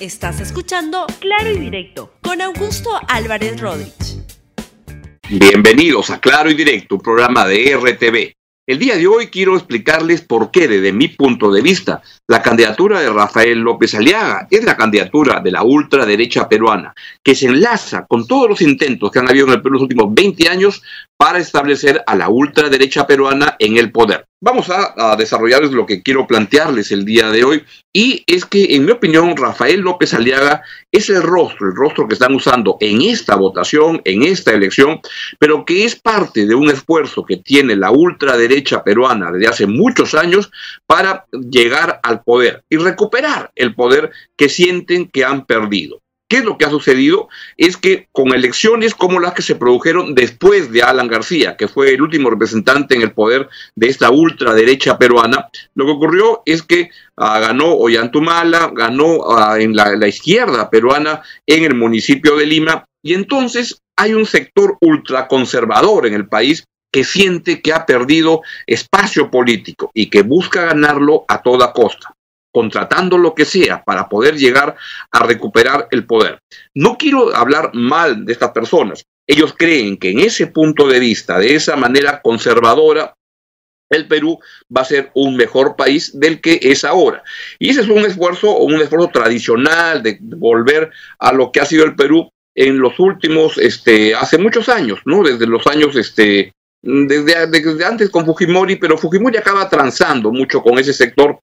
Estás escuchando Claro y Directo con Augusto Álvarez Rodríguez. Bienvenidos a Claro y Directo, un programa de RTV. El día de hoy quiero explicarles por qué, desde mi punto de vista, la candidatura de Rafael López Aliaga es la candidatura de la ultraderecha peruana, que se enlaza con todos los intentos que han habido en el Perú en los últimos 20 años para establecer a la ultraderecha peruana en el poder. Vamos a, desarrollarles lo que quiero plantearles el día de hoy y es que en mi opinión Rafael López Aliaga es el rostro, el rostro que están usando en esta votación, en esta elección, pero que es parte de un esfuerzo que tiene la ultraderecha peruana desde hace muchos años para llegar al poder y recuperar el poder que sienten que han perdido. ¿Qué es lo que ha sucedido? Es que con elecciones como las que se produjeron después de Alan García, que fue el último representante en el poder de esta ultraderecha peruana, lo que ocurrió es que ah, ganó Ollantumala, ganó ah, en la, la izquierda peruana en el municipio de Lima, y entonces hay un sector ultraconservador en el país que siente que ha perdido espacio político y que busca ganarlo a toda costa contratando lo que sea para poder llegar a recuperar el poder. No quiero hablar mal de estas personas. Ellos creen que en ese punto de vista, de esa manera conservadora, el Perú va a ser un mejor país del que es ahora. Y ese es un esfuerzo, un esfuerzo tradicional de volver a lo que ha sido el Perú en los últimos, este, hace muchos años, ¿no? Desde los años, este, desde, desde antes con Fujimori, pero Fujimori acaba transando mucho con ese sector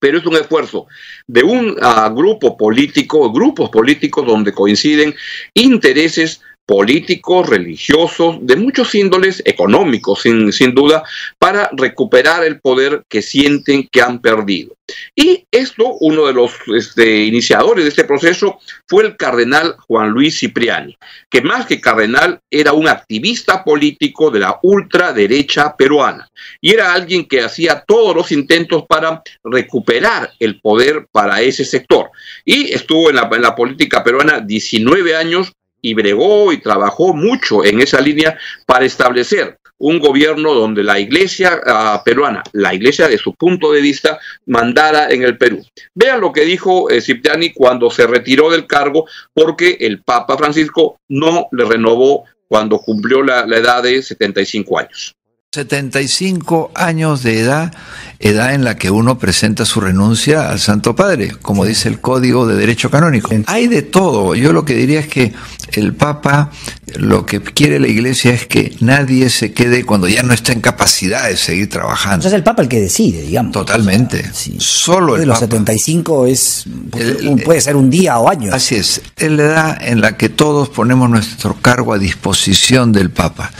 pero es un esfuerzo de un uh, grupo político, grupos políticos donde coinciden intereses políticos, religiosos, de muchos índoles, económicos sin, sin duda, para recuperar el poder que sienten que han perdido. Y esto, uno de los este, iniciadores de este proceso fue el cardenal Juan Luis Cipriani, que más que cardenal era un activista político de la ultraderecha peruana y era alguien que hacía todos los intentos para recuperar el poder para ese sector. Y estuvo en la, en la política peruana 19 años y bregó y trabajó mucho en esa línea para establecer un gobierno donde la iglesia uh, peruana, la iglesia de su punto de vista, mandara en el Perú. Vean lo que dijo eh, Cipriani cuando se retiró del cargo porque el Papa Francisco no le renovó cuando cumplió la, la edad de 75 años. 75 años de edad, edad en la que uno presenta su renuncia al Santo Padre, como dice el Código de Derecho Canónico. Hay de todo. Yo lo que diría es que el Papa, lo que quiere la Iglesia es que nadie se quede cuando ya no está en capacidad de seguir trabajando. Entonces es el Papa el que decide, digamos. Totalmente. Sí. Solo el de los Papa. 75 es El- un- puede ser un día o años. Así es, es la edad en la que todos ponemos nuestro cargo a disposición del Papa.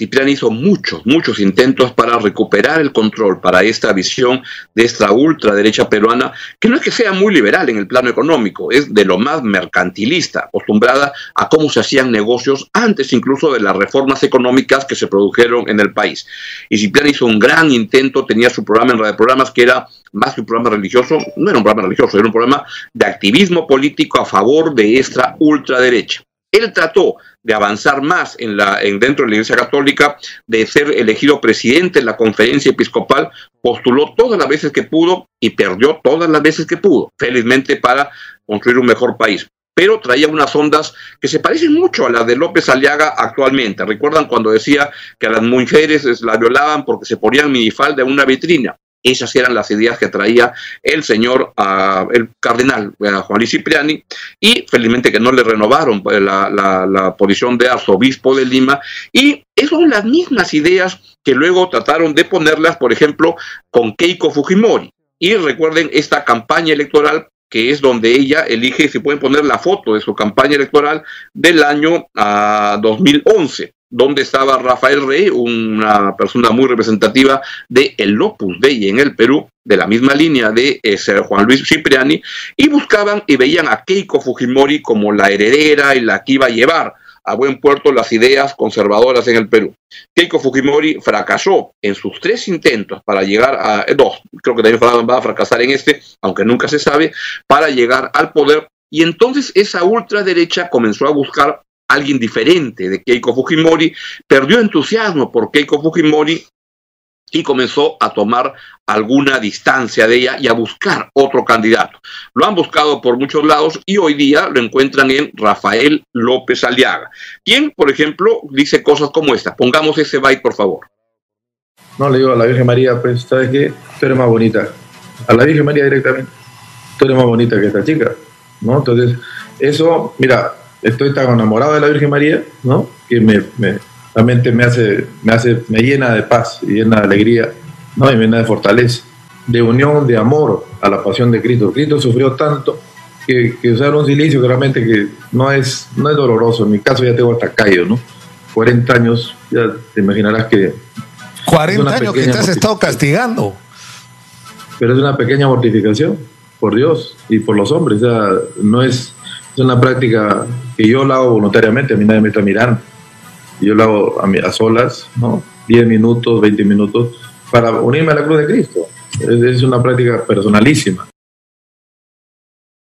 Cipriani hizo muchos, muchos intentos para recuperar el control para esta visión de esta ultraderecha peruana, que no es que sea muy liberal en el plano económico, es de lo más mercantilista, acostumbrada a cómo se hacían negocios antes incluso de las reformas económicas que se produjeron en el país. Y Cipriani hizo un gran intento, tenía su programa en radio programas que era más que un programa religioso, no era un programa religioso, era un programa de activismo político a favor de esta ultraderecha. Él trató de avanzar más en la, en, dentro de la Iglesia Católica, de ser elegido presidente en la conferencia episcopal, postuló todas las veces que pudo y perdió todas las veces que pudo, felizmente para construir un mejor país. Pero traía unas ondas que se parecen mucho a las de López Aliaga actualmente. ¿Recuerdan cuando decía que a las mujeres las violaban porque se ponían minifalda en una vitrina? Esas eran las ideas que traía el señor, uh, el cardenal uh, Juan Luis Cipriani, y felizmente que no le renovaron pues, la, la, posición de arzobispo de Lima. Y esas son las mismas ideas que luego trataron de ponerlas, por ejemplo, con Keiko Fujimori. Y recuerden esta campaña electoral que es donde ella elige, si pueden poner la foto de su campaña electoral del año uh, 2011 donde estaba Rafael Rey, una persona muy representativa de el Opus Dei en el Perú, de la misma línea de eh, Juan Luis Cipriani, y buscaban y veían a Keiko Fujimori como la heredera y la que iba a llevar a buen puerto las ideas conservadoras en el Perú. Keiko Fujimori fracasó en sus tres intentos para llegar a, eh, dos, creo que también va a fracasar en este, aunque nunca se sabe, para llegar al poder, y entonces esa ultraderecha comenzó a buscar alguien diferente de Keiko Fujimori, perdió entusiasmo por Keiko Fujimori y comenzó a tomar alguna distancia de ella y a buscar otro candidato. Lo han buscado por muchos lados y hoy día lo encuentran en Rafael López Aliaga, quien, por ejemplo, dice cosas como esta. Pongamos ese byte, por favor. No, le digo a la Virgen María, pues, ¿sabes qué? Tú eres más bonita. A la Virgen María directamente. Tú eres más bonita que esta chica, ¿no? Entonces, eso, mira, estoy tan enamorado de la Virgen María, ¿no? Que me, me realmente me hace, me hace, me llena de paz y llena de alegría, ¿no? Y me llena de fortaleza, de unión, de amor a la pasión de Cristo. Cristo sufrió tanto que, que usar un silicio que realmente que no es, no es doloroso. En mi caso ya tengo hasta callo, ¿no? 40 años, ya te imaginarás que... 40 años que te has estado castigando. Pero es una pequeña mortificación, por Dios y por los hombres. O sea, no es, es una práctica que yo la hago voluntariamente, a mí nadie me está mirando yo lo hago a, a solas, ¿no? 10 minutos, 20 minutos, para unirme a la cruz de Cristo. Es una práctica personalísima.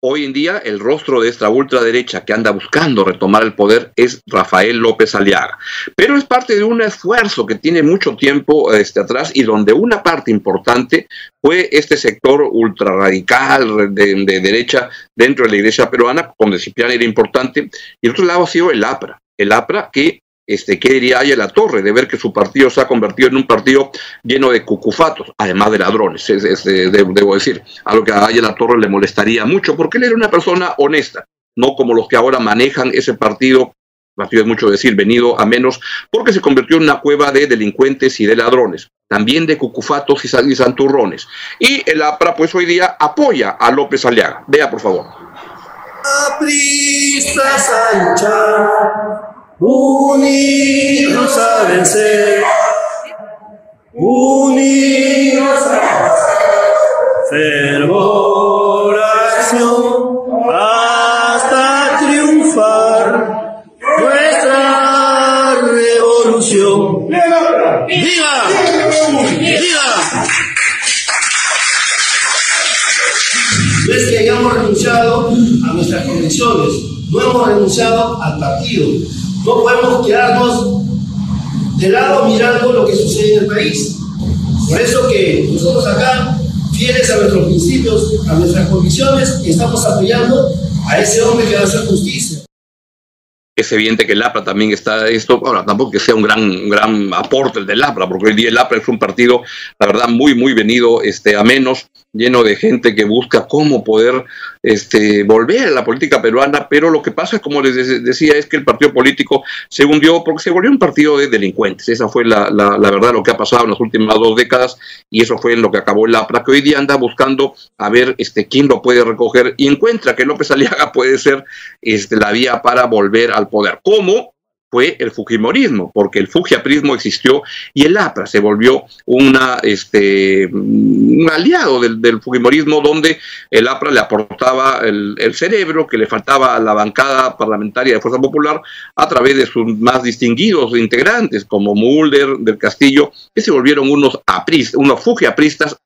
Hoy en día el rostro de esta ultraderecha que anda buscando retomar el poder es Rafael López Aliaga. Pero es parte de un esfuerzo que tiene mucho tiempo este, atrás y donde una parte importante fue este sector ultraradical de, de derecha dentro de la iglesia peruana, donde Cipriano era importante, y el otro lado ha sido el APRA. El APRA que este, ¿qué diría Aya La Torre de ver que su partido se ha convertido en un partido lleno de cucufatos, además de ladrones, es, es, de, debo decir, a lo que a Aya La Torre le molestaría mucho, porque él era una persona honesta, no como los que ahora manejan ese partido, partido es mucho decir, venido a menos, porque se convirtió en una cueva de delincuentes y de ladrones, también de cucufatos y, santurrones. Y el APRA, pues hoy día apoya a López Aliaga. Vea, por favor. Unidos a vencer, unidos a fervor, acción, hasta triunfar nuestra revolución. ¡Viva! ¡Viva! No es que hayamos renunciado a nuestras convicciones, no hemos renunciado al partido, no podemos quedarnos de lado mirando lo que sucede en el país. Por eso que nosotros acá, fieles a nuestros principios, a nuestras convicciones, estamos apoyando a ese hombre que va a hacer justicia. Es evidente que el APRA también está esto, ahora tampoco que sea un gran, un gran aporte el del APRA, porque hoy día el APRA es un partido, la verdad, muy, muy venido este, a menos, lleno de gente que busca cómo poder este, volver a la política peruana, pero lo que pasa, como les decía, es que el partido político se hundió porque se volvió un partido de delincuentes. Esa fue la, la, la verdad lo que ha pasado en las últimas dos décadas y eso fue en lo que acabó APRA, que hoy día anda buscando a ver este, quién lo puede recoger y encuentra que López Aliaga puede ser este, la vía para volver al poder. ¿Cómo? Fue el Fujimorismo, porque el Fujiaprismo existió y el APRA se volvió una, este, un aliado del, Fujimorismo, donde el APRA le aportaba el, cerebro que le faltaba a la bancada parlamentaria de Fuerza Popular a través de sus más distinguidos integrantes, como Mulder del Castillo, que se volvieron unos, apristas, unos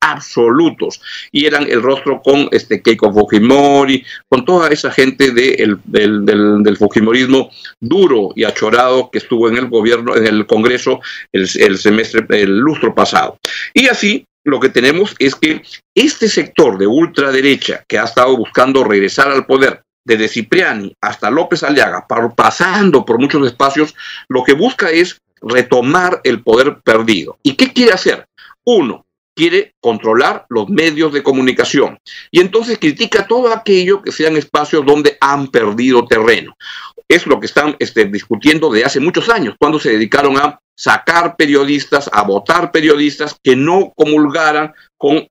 absolutos. Y eran el rostro con este Keiko Fujimori, con toda esa gente de el, del, del, del Fujimorismo duro y achorado que estuvo en el gobierno, en el Congreso el, semestre, el lustro pasado. Y así lo que tenemos es que este sector de ultraderecha que ha estado buscando regresar al poder desde Cipriani hasta López Aliaga, pasando por muchos espacios, lo que busca es retomar el poder perdido. ¿Y qué quiere hacer? Uno, quiere controlar los medios de comunicación y entonces critica todo aquello que sean espacios donde han perdido terreno. Es lo que están este, discutiendo de hace muchos años, cuando se dedicaron a sacar periodistas, a votar periodistas que no comulgaran con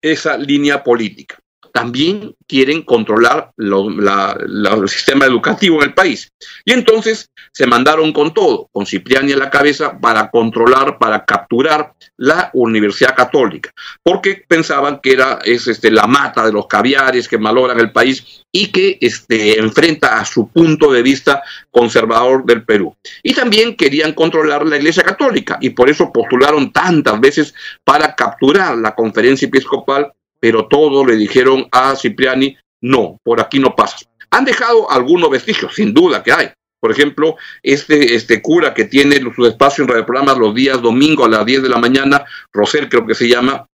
esa línea política. También quieren controlar la, el sistema educativo en el país. Y entonces se mandaron con todo, con Cipriani a la cabeza, para controlar, para capturar la Universidad Católica, porque pensaban que era es, este, la mata de los caviares que malogran el país y que este, enfrenta a su punto de vista conservador del Perú. Y también querían controlar la Iglesia Católica y por eso postularon tantas veces para capturar la conferencia episcopal pero todo le dijeron a Cipriani, no, por aquí no pasas. Han dejado algunos vestigios, sin duda que hay, Por ejemplo, este, este cura que tiene su espacio en radio programas los días domingo a las 10 de la mañana, Rosel creo que se llama,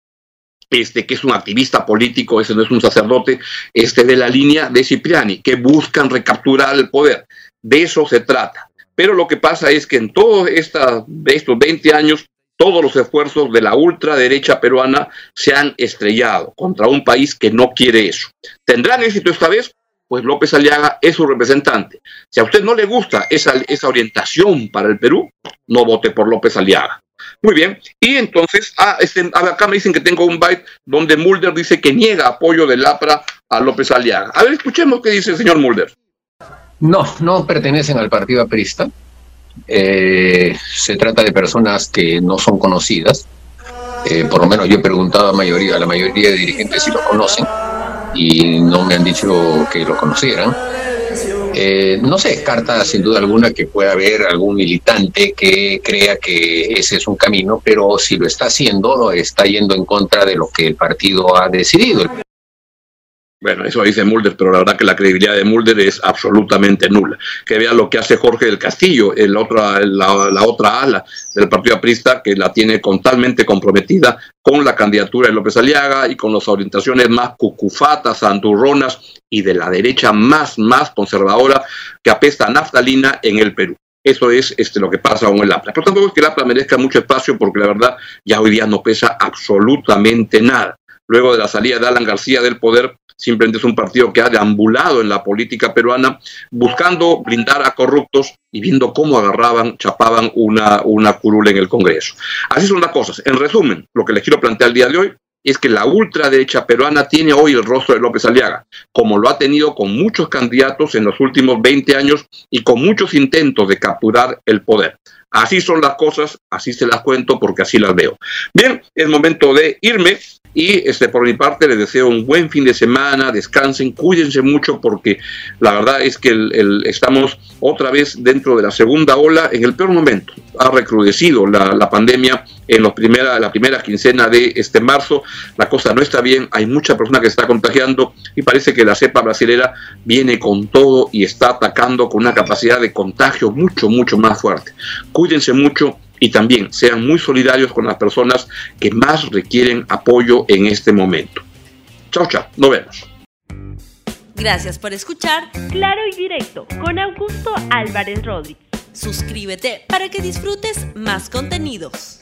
este, que es un activista político, ese no es un sacerdote, este, de la línea de Cipriani, que buscan recapturar el poder. De eso se trata. Pero lo que pasa es que en todos estos 20 años, todos los esfuerzos de la ultraderecha peruana se han estrellado contra un país que no quiere eso. ¿Tendrán éxito esta vez? Pues López Aliaga es su representante. Si a usted no le gusta esa, esa orientación para el Perú, no vote por López Aliaga. Muy bien, y entonces, ah, este, acá me dicen que tengo un byte donde Mulder dice que niega apoyo del APRA a López Aliaga. A ver, escuchemos qué dice el señor Mulder. No, no pertenecen al partido aprista. Eh, se trata de personas que no son conocidas. Eh, por lo menos yo he preguntado a, mayoría, a la mayoría de dirigentes si lo conocen y no me han dicho que lo conocieran. Eh, no se descarta sin duda alguna que pueda haber algún militante que crea que ese es un camino, pero si lo está haciendo, está yendo en contra de lo que el partido ha decidido. Bueno, eso dice Mulder, pero la verdad que la credibilidad de Mulder es absolutamente nula. Que vea lo que hace Jorge del Castillo, el otra, la, otra ala del Partido Aprista, que la tiene totalmente comprometida con la candidatura de López Aliaga y con las orientaciones más cucufatas, anturronas y de la derecha más, más conservadora que apesta a naftalina en el Perú. Eso es este, lo que pasa con el APLA. Pero tampoco es que el APLA merezca mucho espacio porque la verdad ya hoy día no pesa absolutamente nada. Luego de la salida de Alan García del poder, simplemente es un partido que ha deambulado en la política peruana buscando blindar a corruptos y viendo cómo agarraban, chapaban una, una curula en el Congreso. Así son las cosas. En resumen, lo que les quiero plantear el día de hoy es que la ultraderecha peruana tiene hoy el rostro de López Aliaga, como lo ha tenido con muchos candidatos en los últimos 20 años y con muchos intentos de capturar el poder. Así son las cosas, así se las cuento porque así las veo. Bien, es momento de irme. Y este, por mi parte les deseo un buen fin de semana, descansen, cuídense mucho porque la verdad es que estamos otra vez dentro de la segunda ola en el peor momento. Ha recrudecido la, pandemia en los primera, la primera quincena de este marzo. La cosa no está bien, hay mucha persona que está contagiando y parece que la cepa brasilera viene con todo y está atacando con una capacidad de contagio mucho, mucho más fuerte. Cuídense mucho y también sean muy solidarios con las personas que más requieren apoyo en este momento. Chao, chao, nos vemos. Gracias por escuchar Claro y Directo con Augusto Álvarez Rodríguez. Suscríbete para que disfrutes más contenidos.